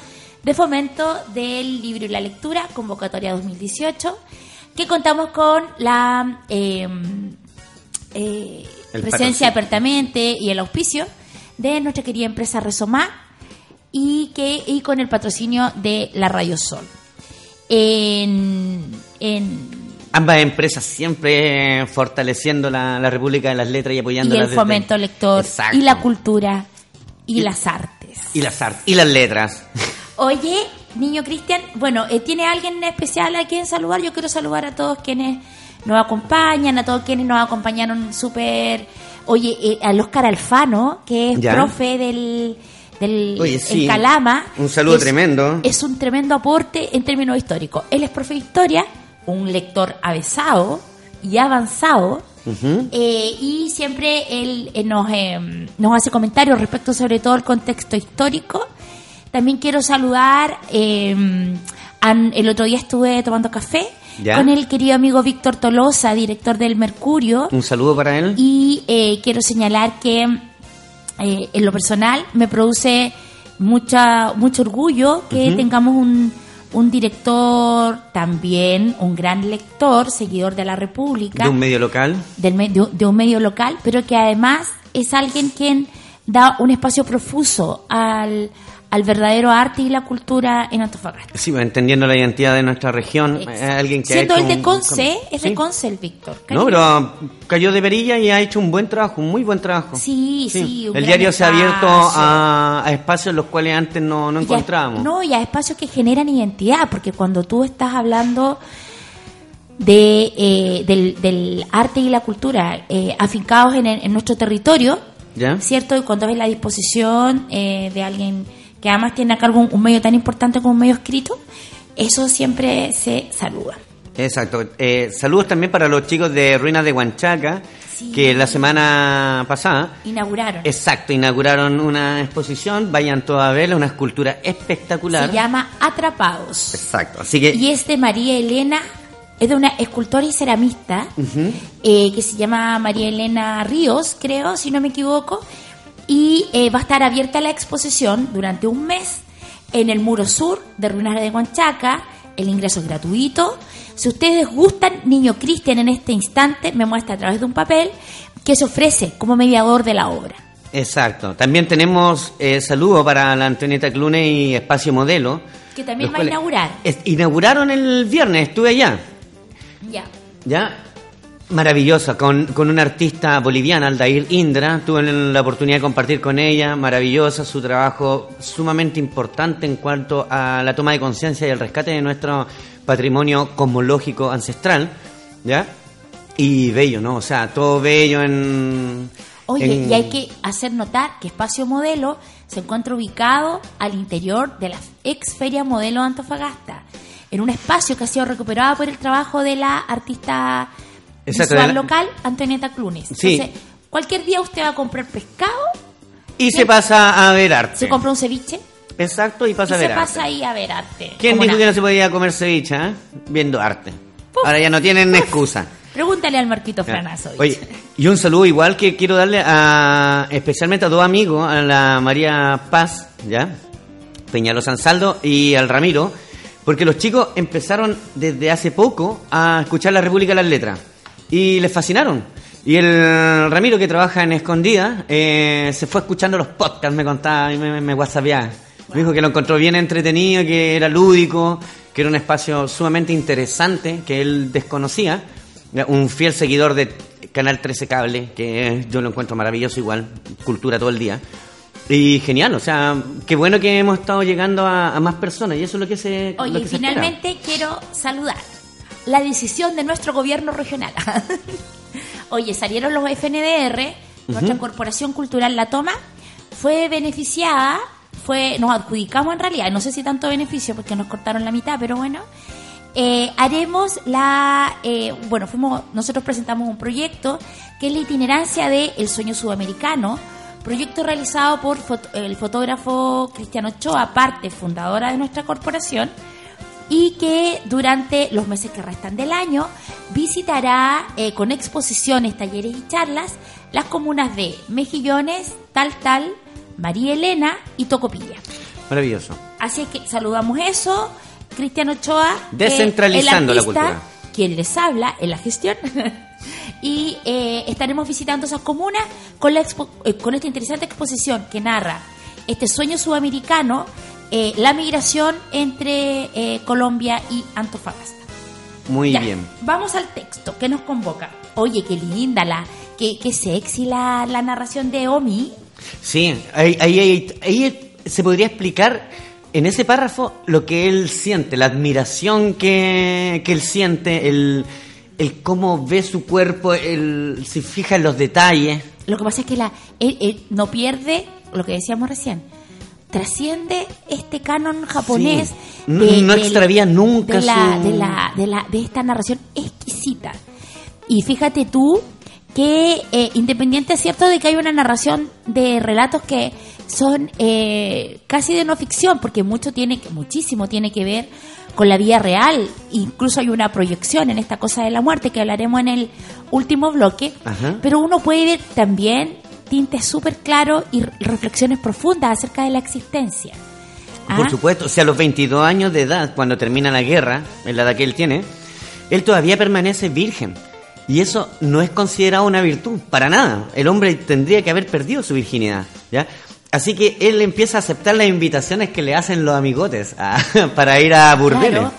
de Fomento del Libro y la Lectura, convocatoria 2018, que contamos con la eh, eh, El presencia apertamente y el auspicio de nuestra querida empresa Resomá y que y con el patrocinio de la Radio Sol. En, en Ambas empresas siempre fortaleciendo la, la República de las Letras y y apoyándolas. el desde- fomento lector Exacto. y la cultura y, Y- las artes. Y las artes. Y las letras. Oye, niño Cristian, bueno, eh, ¿tiene alguien especial a quien saludar? Yo quiero saludar a todos quienes nos acompañan, a todos quienes nos acompañaron súper... Oye, eh, al Oscar Alfano, que es Ya. profe del, del Oye. Calama. Un saludo Es- tremendo. Es un tremendo aporte en términos históricos. Él es profe de historia, un lector avesado y avanzado. Ujú. Eh, y siempre él eh, nos, eh, nos hace comentarios respecto sobre todo el contexto histórico. También quiero saludar, eh, el otro día estuve tomando café ¿Ya? con el querido amigo Víctor Tolosa, director del Mercurio, Un saludo para él. y eh, quiero señalar que eh, en lo personal me produce mucha mucho orgullo que tengamos un, un director también, un gran lector, seguidor de la República De un medio local. del me- de, de un medio local, pero que además es alguien quien da un espacio profuso al, al verdadero arte y la cultura en Antofagasta. Sí, entendiendo la identidad de nuestra región. Exacto. Eh, alguien que ha Siendo hecho él de un- Conce, es de Sí. Conce el Víctor. No, pero cayó de perilla y ha hecho un buen trabajo, un muy buen trabajo. Sí, sí, un El diario se ha abierto espacio. a, a espacios los cuales antes no, no Y a- encontrábamos. no, y a espacios que generan identidad, porque cuando tú estás hablando de, eh, del, del arte y la cultura eh, afincados en, el- en nuestro territorio, ¿Ya? ¿cierto? Y cuando ves la disposición eh, de alguien que además tiene a cargo un, un medio tan importante como un medio escrito, eso siempre se saluda. Exacto. Eh, saludos también para los chicos de Ruinas de Huanchaca, Sí. que la semana pasada, Inauguraron. exacto, inauguraron una exposición, vayan todos a verla, una escultura espectacular. Se llama Atrapados. Exacto, así que... Y es de María Elena, es de una escultora y ceramista eh, que se llama María Elena Ríos, creo, si no me equivoco. Y eh, va a estar abierta la exposición durante un mes en el muro sur de Ruinas de Huanchaca. El ingreso es gratuito. Si ustedes gustan, Niño Cristian en este instante me muestra a través de un papel que se ofrece como mediador de la obra. Exacto. También tenemos eh, saludo para la Antonieta Clune y Espacio Modelo. Que también va a inaugurar. Es- inauguraron el viernes, estuve allá. Ya. ¿Ya? Maravillosa, con, con una artista boliviana, Aldair Indra. Tuve la oportunidad de compartir con ella. Maravillosa, su trabajo sumamente importante en cuanto a la toma de conciencia y el rescate de nuestro patrimonio cosmológico ancestral. ¿Ya? Y bello, ¿no? O sea, todo bello en. Oye, en- y hay que hacer notar que Espacio Modelo se encuentra ubicado al interior de la ex Feria Modelo de Antofagasta. en un espacio que ha sido recuperado por el trabajo de la artista Exacto, la- local, Antonieta Clunes. Sí. Entonces, cualquier día usted va a comprar pescado, Y se pasa a ver arte. se compra un ceviche Exacto, y y pasa a se ver pasa arte. ahí a ver arte. ¿Quién dijo una- que no se podía comer ceviche, eh? Viendo arte. Puf. Ahora ya no tienen excusa. Pregúntale al Marquito. Franazo. Oye, y un saludo igual que quiero darle a especialmente a dos amigos, a la María Paz, ¿ya? Peñalo Sansaldo y al Ramiro, porque los chicos empezaron desde hace poco a escuchar la República de las Letras y les fascinaron. Y el Ramiro que trabaja en Escondida eh, se fue escuchando los podcasts, me contaba y me, me, me whatsappeaba. Me dijo que lo encontró bien entretenido, que era lúdico, que era un espacio sumamente interesante que él desconocía. Un fiel seguidor de Canal 13 Cable, que yo lo encuentro maravilloso igual, cultura todo el día. Y genial, o sea, qué bueno que hemos estado llegando a, a más personas y eso es lo que se... lo Oye, que y se espera. finalmente quiero saludar la decisión de nuestro gobierno regional. Oye, salieron los FNDR, nuestra corporación cultural La Toma, fue beneficiada, fue nos adjudicamos en realidad, no sé si tanto beneficio porque nos cortaron la mitad, pero bueno, eh, haremos la, eh, bueno, fuimos, nosotros presentamos un proyecto que es la itinerancia de El Sueño Sudamericano, proyecto realizado por fot- el fotógrafo Cristiano Ochoa, parte fundadora de nuestra corporación, y que durante los meses que restan del año visitará eh, con exposiciones, talleres y charlas las comunas de Mejillones, Tal Tal, María Elena y Tocopilla. Maravilloso. Así que saludamos eso. Cristiano Ochoa. que Descentralizando el la cultura. Quien les habla en la gestión. y eh, estaremos visitando esas comunas con, la expo- eh, con esta interesante exposición que narra este sueño sudamericano, eh, la migración entre eh, Colombia y Antofagasta. Muy Ya, bien. Vamos al texto que nos convoca. Oye, qué linda la, qué, qué sexy la, la narración de Omi. Sí, ahí, ahí, ahí- ahí se podría explicar en ese párrafo lo que él siente, la admiración que, que él siente, el, el cómo ve su cuerpo, el, se fija en los detalles. Lo que pasa es que la, él, él no pierde lo que decíamos recién. Trasciende este canon japonés. Sí. No- no extravía nunca de la, de, la, de, la, de esta narración exquisita. Y fíjate tú que, eh, independiente es cierto de que hay una narración de relatos que son eh, casi de no ficción, porque mucho tiene, que- muchísimo tiene que ver con la vida real. Incluso hay una proyección en esta cosa de la muerte que hablaremos en el último bloque. Ajá. Pero uno puede ver también tintes súper claros y re- reflexiones profundas acerca de la existencia. ¿Ah? Por supuesto, o sea, a los 22 años de edad, cuando termina la guerra, en la edad que él tiene, él todavía permanece virgen. Y eso no es considerado una virtud, para nada. El hombre tendría que haber perdido su virginidad, ¿ya? Así que él empieza a aceptar las invitaciones que le hacen los amigotes a- para ir a burdeles. Claro.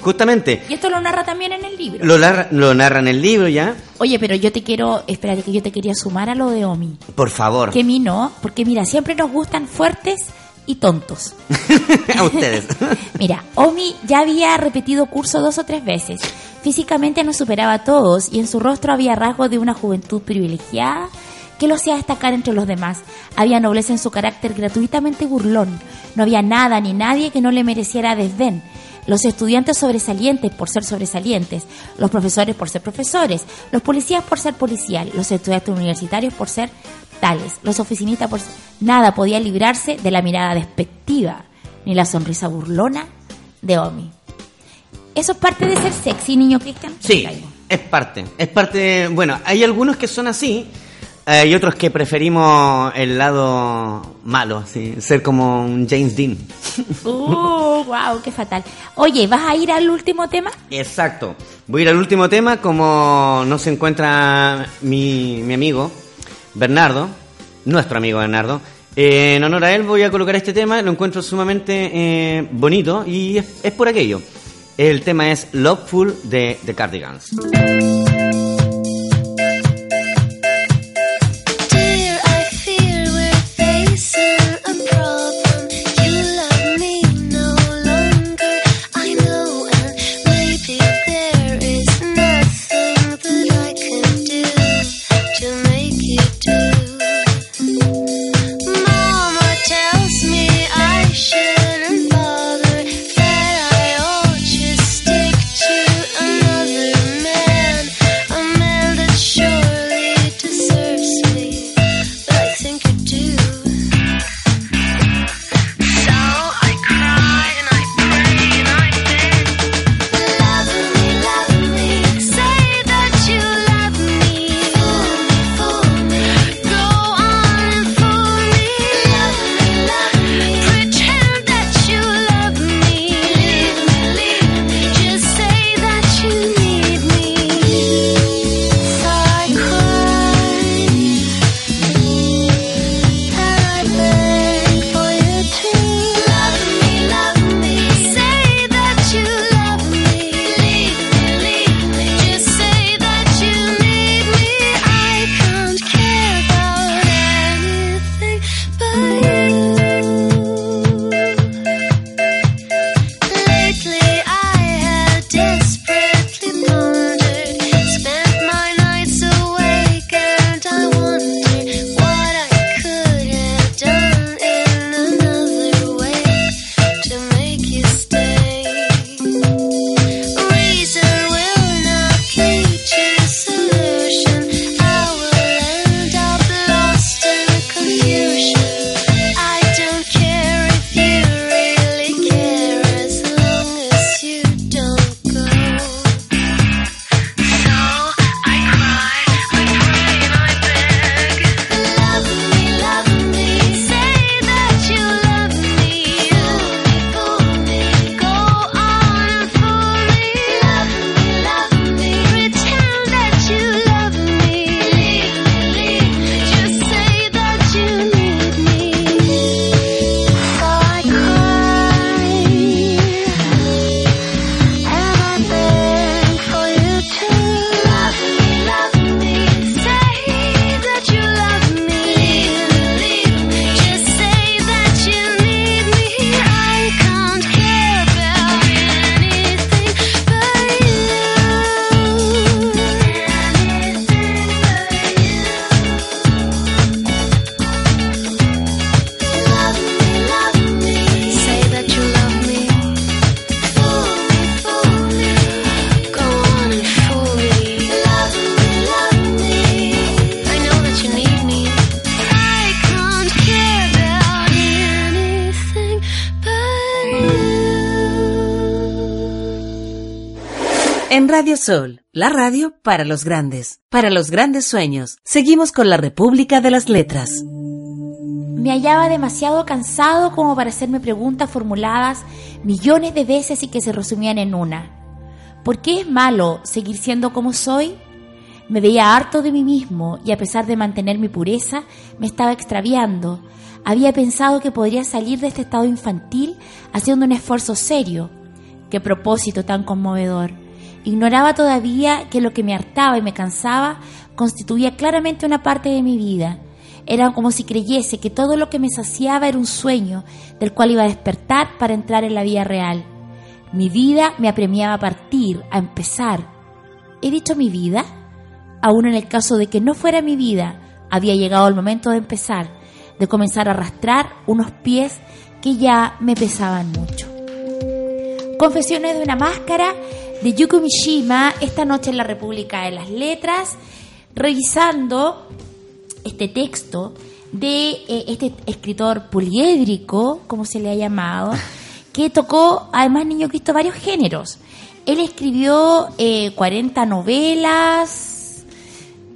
Justamente, Y esto lo narra también en el libro. lo, narra- lo narra en el libro, ¿ya? Oye, pero yo te quiero, espérate que yo te quería sumar a lo de Omi. Por favor, Que a mí no, porque mira, siempre nos gustan fuertes y tontos. a ustedes. Mira, Omi ya había repetido curso dos o tres veces. Físicamente nos superaba a todos y en su rostro había rasgos de una juventud privilegiada que lo hacía destacar entre los demás. Había nobleza en su carácter gratuitamente burlón. No había nada ni nadie que no le mereciera desdén. Los estudiantes sobresalientes por ser sobresalientes, los profesores por ser profesores, los policías por ser policial, los estudiantes universitarios por ser tales, los oficinistas por ser... Nada podía librarse de la mirada despectiva, ni la sonrisa burlona de Omi. Eso es parte de ser sexy, niño Cristian. Sí, es parte. Es parte. de- bueno, hay algunos que son así. Eh, Hay otros que preferimos el lado malo, sí, ser como un James Dean. Uh, wow, qué fatal. Oye, ¿vas a ir al último tema? Exacto. Voy a ir al último tema, como no se encuentra mi, mi amigo Bernardo, nuestro amigo Bernardo. eh, en honor a él voy a colocar este tema, lo encuentro sumamente eh, bonito y es, es por aquello. El tema es Loveful de The Cardigans. Sol, la radio para los grandes, para los grandes sueños. Seguimos con la República de las Letras. Me hallaba demasiado cansado como para hacerme preguntas formuladas millones de veces y que se resumían en una. ¿Por qué es malo seguir siendo como soy? Me veía harto de mí mismo y a pesar de mantener mi pureza, me estaba extraviando. Había pensado que podría salir de este estado infantil haciendo un esfuerzo serio. Qué propósito tan conmovedor. Ignoraba todavía que lo que me hartaba y me cansaba constituía claramente una parte de mi vida. Era como si creyese que todo lo que me saciaba era un sueño del cual iba a despertar para entrar en la vida real. Mi vida me apremiaba a partir, a empezar. ¿He dicho mi vida? Aún en el caso de que no fuera mi vida, había llegado el momento de empezar, de comenzar a arrastrar unos pies que ya me pesaban mucho. Confesiones de una máscara de Yuko Mishima, esta noche en la República de las Letras, revisando este texto de eh, este escritor poliédrico, como se le ha llamado, que tocó, además, Niño Cristo, varios géneros. Él escribió eh, 40 novelas.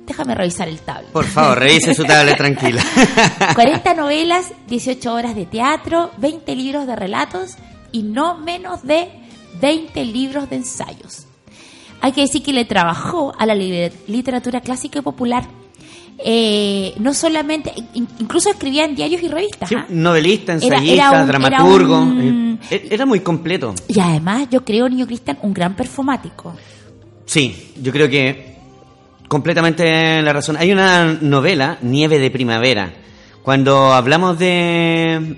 Déjame revisar el tablet. Por favor, revise su tablet tranquila. 40 novelas, 18 horas de teatro, 20 libros de relatos y no menos de 20 libros de ensayos. Hay que decir que le trabajó a la li- literatura clásica y popular. Eh, no solamente, in- incluso escribía en diarios y revistas. Sí, ¿ah? novelista, ensayista, era un- dramaturgo. era un- eh, Era muy completo. Y además, yo creo, Niño Cristian, un gran performático. Sí, yo creo que completamente la razón. Hay una novela, Nieve de Primavera. Cuando hablamos de,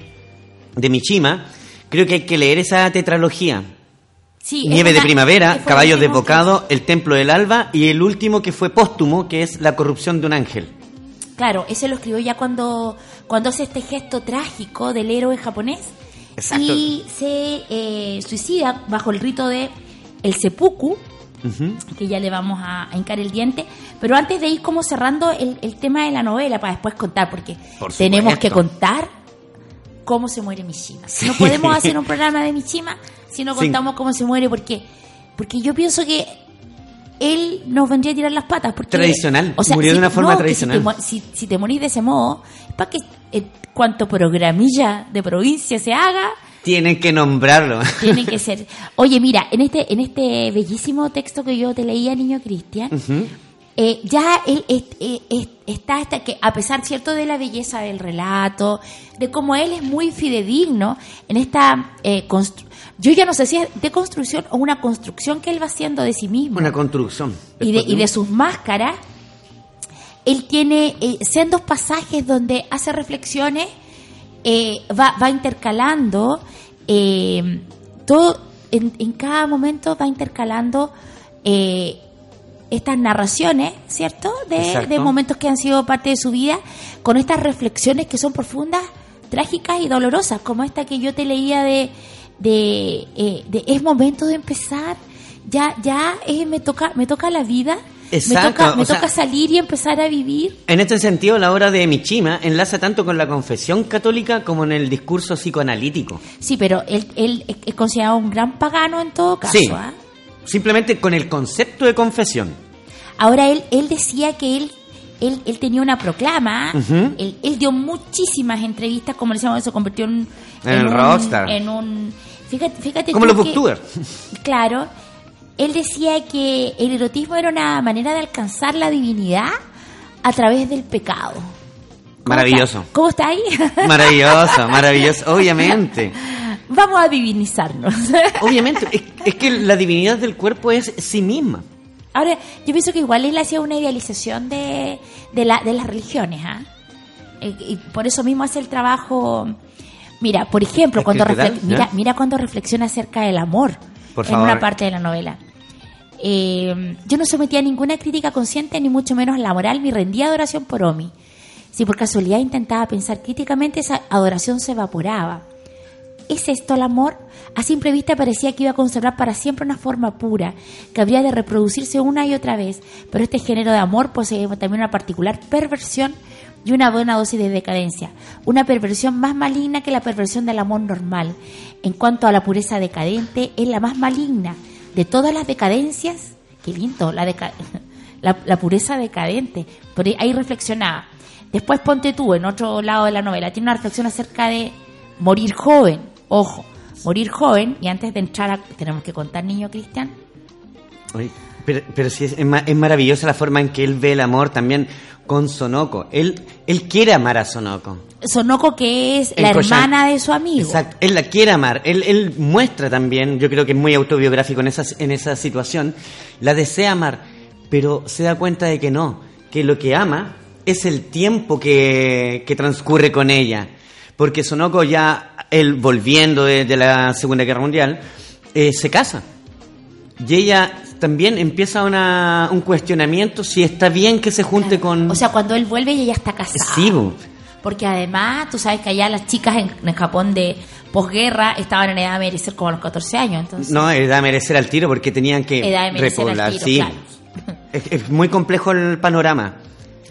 de Mishima, creo que hay que leer esa tetralogía. Sí, Nieve de Primavera, Caballos último Desbocados, El Templo del Alba y el último que fue póstumo, que es La corrupción de un ángel. Claro, ese lo escribió ya cuando, cuando hace este gesto trágico del héroe japonés Exacto. y se eh, suicida bajo el rito de el seppuku, que ya le vamos a, a hincar el diente. Pero antes de ir como cerrando el, el tema de la novela, para después contar, porque Por tenemos que contar cómo se muere Mishima. No podemos hacer un programa de Mishima si no Sí. contamos cómo se muere, porque porque yo pienso que él nos vendría a tirar las patas. Porque, Tradicional, murió de una forma tradicional. Si te, si, si te morís de ese modo, es para que eh, cuanto programilla de provincia se haga, Tienen que nombrarlo. tiene que ser. Oye, mira, en este, en este bellísimo texto que yo te leía, niño Cristian, Ujú. Eh, ya él es- eh, es- está hasta que, a pesar cierto de la belleza del relato, de cómo él es muy fidedigno en esta eh, yo ya no sé si es de construcción o una construcción que él va haciendo de sí mismo Una construcción. y de, y de sus máscaras, él tiene eh, sendos pasajes donde hace reflexiones, eh, va, va intercalando, eh, todo, en, en cada momento va intercalando eh, estas narraciones, ¿cierto? De, de momentos que han sido parte de su vida, con estas reflexiones que son profundas, trágicas y dolorosas, como esta que yo te leía de, de, eh, de es momento de empezar, ya, ya eh, me toca, me toca la vida, Exacto, me toca, me sea- toca salir y empezar a vivir. En este sentido, la obra de Mishima enlaza tanto con la confesión católica como en el discurso psicoanalítico. Sí, pero él, él es considerado un gran pagano en todo caso. Sí. ¿ah? Simplemente con el concepto de confesión. Ahora él, él decía que él, él, él tenía una proclama, él, él dio muchísimas entrevistas, como decíamos, se convirtió en, En el un, rockstar. En un, fíjate, fíjate Como los booktubers. Claro, él decía que el erotismo era una manera de alcanzar la divinidad a través del pecado. ¿Cómo Maravilloso. está- ¿Cómo está ahí? Maravilloso, maravilloso. Obviamente. Vamos a divinizarnos. Obviamente. Es, es que la divinidad del cuerpo es sí misma. Ahora, yo pienso que igual él hacía una idealización de, de, la, de las religiones, ¿ah? Eh, Y por eso mismo hace el trabajo. Mira, por ejemplo, Es cuando refle- mira, mira cuando reflexiona acerca del amor Por en favor. una parte de la novela. Eh, yo no sometía a ninguna crítica consciente, ni mucho menos la moral, ni rendía adoración por Omi. Si por casualidad intentaba pensar críticamente, esa adoración se evaporaba. ¿Es esto el amor? A simple vista parecía que iba a conservar para siempre una forma pura, que habría de reproducirse una y otra vez, pero este género de amor posee también una particular perversión y una buena dosis de decadencia, una perversión más maligna que la perversión del amor normal. En cuanto a la pureza decadente, es la más maligna, de todas las decadencias, qué lindo, la, la, la pureza decadente. Por ahí, ahí reflexionaba. Después ponte tú en otro lado de la novela, tiene una reflexión acerca de morir joven, ojo, morir joven, y antes de entrar a, tenemos que contar, niño Cristian, Pero, pero sí, es, es ma- es maravillosa la forma en que él ve el amor también con Sonoko. Él, él quiere amar a Sonoko. Sonoko que es la hermana de su amigo. Exacto, él la quiere amar. Él, él muestra también, yo creo que es muy autobiográfico en esa, en esa situación, la desea amar, pero se da cuenta de que no, que lo que ama es el tiempo que, que transcurre con ella. Porque Sonoko ya, él volviendo de, de la Segunda Guerra Mundial, eh, se casa. Y ella también empieza una, un cuestionamiento si está bien que se junte con... O sea, cuando él vuelve ella ya está casada. sí, bo. Porque además, tú sabes que allá las chicas en, en Japón de posguerra estaban en edad de merecer como a los 14 años. Entonces, No, edad de merecer al tiro porque tenían que Edad de al repoblar. tiro, sí. claro. Es, es muy complejo el panorama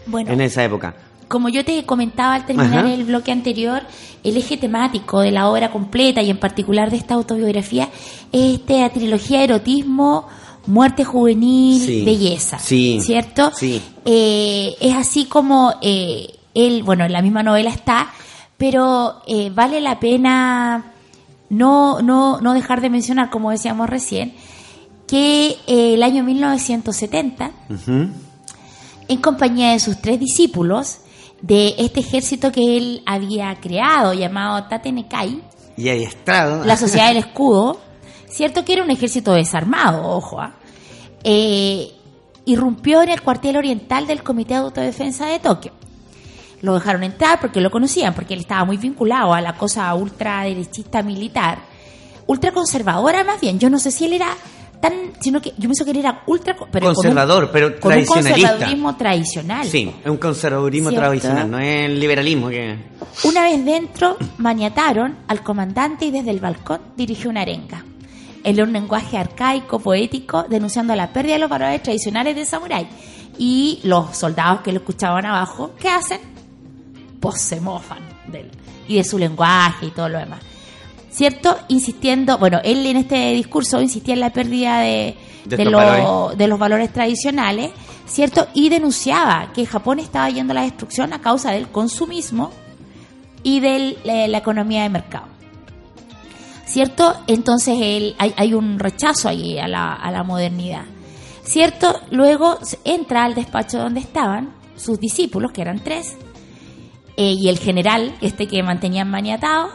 bueno, en esa época. Como yo te comentaba al terminar Ajá. el bloque anterior, el eje temático de la obra completa y en particular de esta autobiografía es esta trilogía de erotismo, muerte juvenil, Sí. belleza. Sí. ¿Cierto? Sí. Eh, es así como eh, él, bueno, en la misma novela está, pero eh, vale la pena no, no, no dejar de mencionar, como decíamos recién, que eh, el año 1970 Ujú. en compañía de sus tres discípulos de este ejército que él había creado llamado Tatenekai, Y ahí estrado. la Sociedad del Escudo, cierto que era un ejército desarmado, ojo, ¿ah? Eh, irrumpió en el cuartel oriental del Comité de Autodefensa de Tokio. Lo dejaron entrar porque lo conocían, porque él estaba muy vinculado a la cosa ultraderechista militar, ultraconservadora más bien. Yo no sé si él era tan, sino que yo pienso que él era ultra pero con un- Conservador, pero con un conservadurismo tradicional. Sí, es un conservadurismo ¿Cierto? tradicional, no es el liberalismo que... Una vez dentro, maniataron al comandante y desde el balcón dirigió una arenga. En un lenguaje arcaico, poético, denunciando la pérdida de los valores tradicionales del samurái. Y los soldados que lo escuchaban abajo, ¿qué hacen? Pues se mofan de él y de su lenguaje y todo lo demás. ¿Cierto? Insistiendo, bueno, él en este discurso insistía en la pérdida de, De de lo- de los valores tradicionales, ¿cierto? Y denunciaba que Japón estaba yendo a la destrucción a causa del consumismo y de la economía de mercado. ¿Cierto? Entonces él, hay, hay un rechazo ahí a la, a la modernidad. ¿Cierto? Luego entra al despacho donde estaban sus discípulos, que eran tres, eh, y el general, este que mantenían maniatado,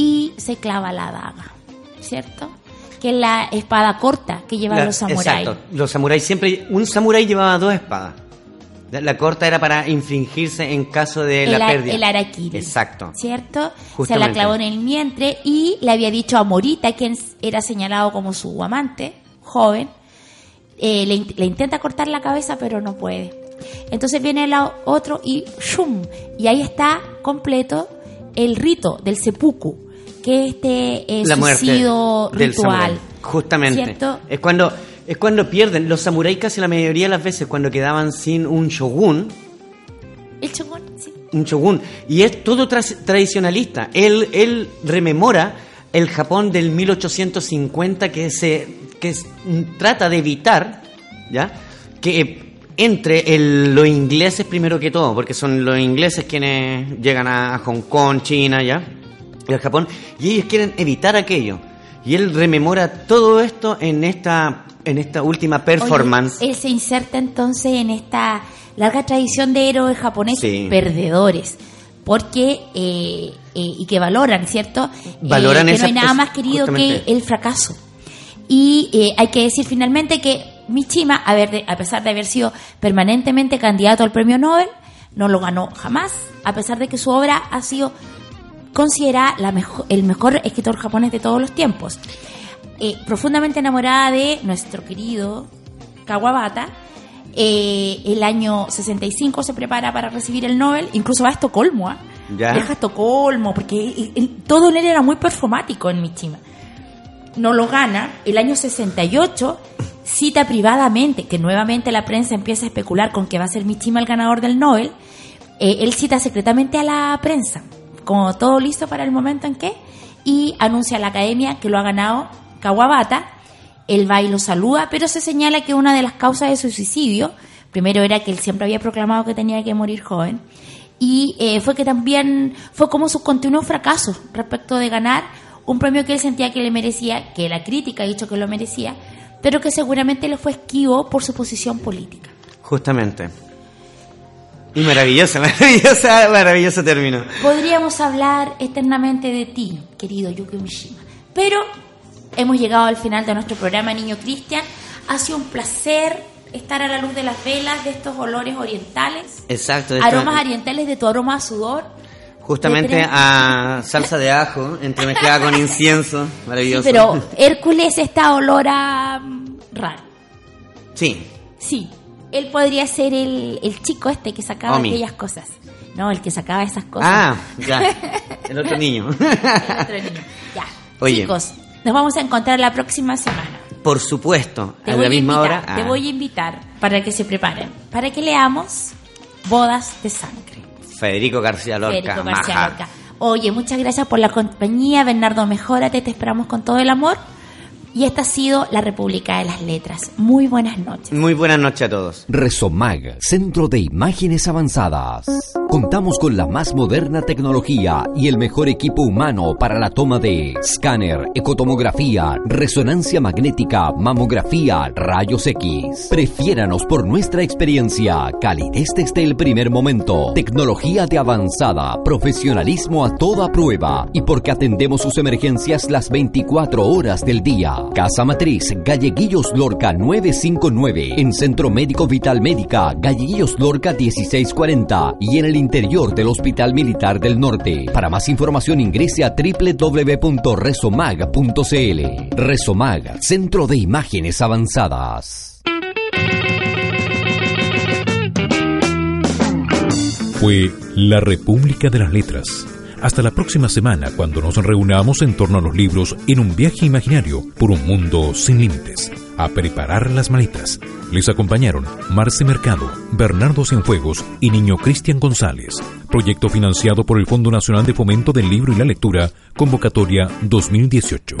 y se clava la daga. ¿Cierto? Que es la espada corta que llevan La- los samuráis. Exacto, los samuráis siempre... Un samurái llevaba dos espadas. La, corta era para infringirse en caso de la pérdida. el araquiri. Exacto. ¿Cierto? Se la Justamente. clavó en el vientre y le había dicho a Morita, quien era señalado como su amante, joven, eh, le, le intenta cortar la cabeza, pero no puede. Entonces viene el otro y ¡shum! Y ahí está completo el rito del seppuku, que es este eh, la suicidio del ritual. samurái. Justamente. ¿Cierto? Es cuando es cuando pierden los samuráis casi la mayoría de las veces cuando quedaban sin un shogun, El shogun, sí. un shogun y es todo tradicionalista. Él él rememora el Japón del 1850 que se que s- trata de evitar, ¿ya? Que entre el- los ingleses primero que todo, porque son los ingleses quienes llegan a, a Hong Kong, China, ¿ya? Japón, y ellos quieren evitar aquello. Y él rememora todo esto en esta, en esta última performance. Oye, él se inserta entonces en esta larga tradición de héroes japoneses Sí. perdedores. Porque, eh, eh, y que valoran, ¿cierto? Valoran Eh, que no hay nada más querido justamente. que el fracaso. Y eh, hay que decir finalmente que Mishima, a, ver, a pesar de haber sido permanentemente candidato al premio Nobel, no lo ganó jamás, a pesar de que su obra ha sido considerada la mejo- el mejor escritor japonés de todos los tiempos. Eh, profundamente enamorada de nuestro querido Kawabata, eh, el año 65 se prepara para recibir el Nobel, incluso va a Estocolmo, ¿ah? Ya. viaja a Estocolmo, porque todo en él era muy performático en Mishima. No lo gana, el año 68 cita privadamente, que nuevamente la prensa empieza a especular con que va a ser Mishima el ganador del Nobel, eh, él cita secretamente a la prensa, como todo listo para el momento en que, y anuncia a la academia que lo ha ganado Kawabata, Él va y lo saluda, pero se señala que una de las causas de su suicidio, primero era que él siempre había proclamado que tenía que morir joven, y eh, fue que también fue como sus continuos fracasos respecto de ganar un premio que él sentía que le merecía, que la crítica ha dicho que lo merecía, pero que seguramente le fue esquivo por su posición política. Justamente. Y maravillosa, maravillosa, maravilloso término. Podríamos hablar eternamente de ti, querido Yuki Mishima, pero hemos llegado al final de nuestro programa Niño Cristian. Ha sido un placer estar a la luz de las velas, de estos olores orientales, Exacto. esto- aromas orientales de tu aroma a sudor. Justamente de tres- a salsa de ajo, entremezclada con incienso. Sí, Maravilloso. pero Hércules está olor a mm, raro. Sí, Sí, él podría ser el, el chico este que sacaba Omi. aquellas cosas. No, el que sacaba esas cosas. Ah, ya. El otro niño. El otro niño. Ya. Oye. Chicos, nos vamos a encontrar la próxima semana. Por supuesto, Te a voy la misma a hora. invitar, te ah, voy a invitar para que se preparen, para que leamos Bodas de Sangre. Federico García Lorca. Federico García maja. Lorca. Oye, muchas gracias por la compañía, Bernardo, mejórate, te esperamos con todo el amor. Y esta ha sido la República de las Letras. Muy buenas noches. Muy buenas noches a todos. Resomag, Centro de Imágenes Avanzadas. Contamos con la más moderna tecnología y el mejor equipo humano para la toma de escáner, ecotomografía, resonancia magnética, mamografía, rayos X. Prefiéranos por nuestra experiencia, calidez desde el primer momento, tecnología de avanzada, profesionalismo a toda prueba. Y porque atendemos sus emergencias las 24 horas del día. Casa Matriz, Galleguillos Lorca 959, en Centro Médico Vital Médica, Galleguillos Lorca 1640 y en el interior del Hospital Militar del Norte. Para más información ingrese a www.resomag.cl. Resomag, Centro de Imágenes Avanzadas. Fue La República de las Letras. Hasta la próxima semana cuando nos reunamos en torno a los libros en un viaje imaginario por un mundo sin límites. A preparar las maletas. Les acompañaron Marce Mercado, Bernardo Cienfuegos y Niño Cristian González. Proyecto financiado por el Fondo Nacional de Fomento del Libro y la Lectura, convocatoria 2018.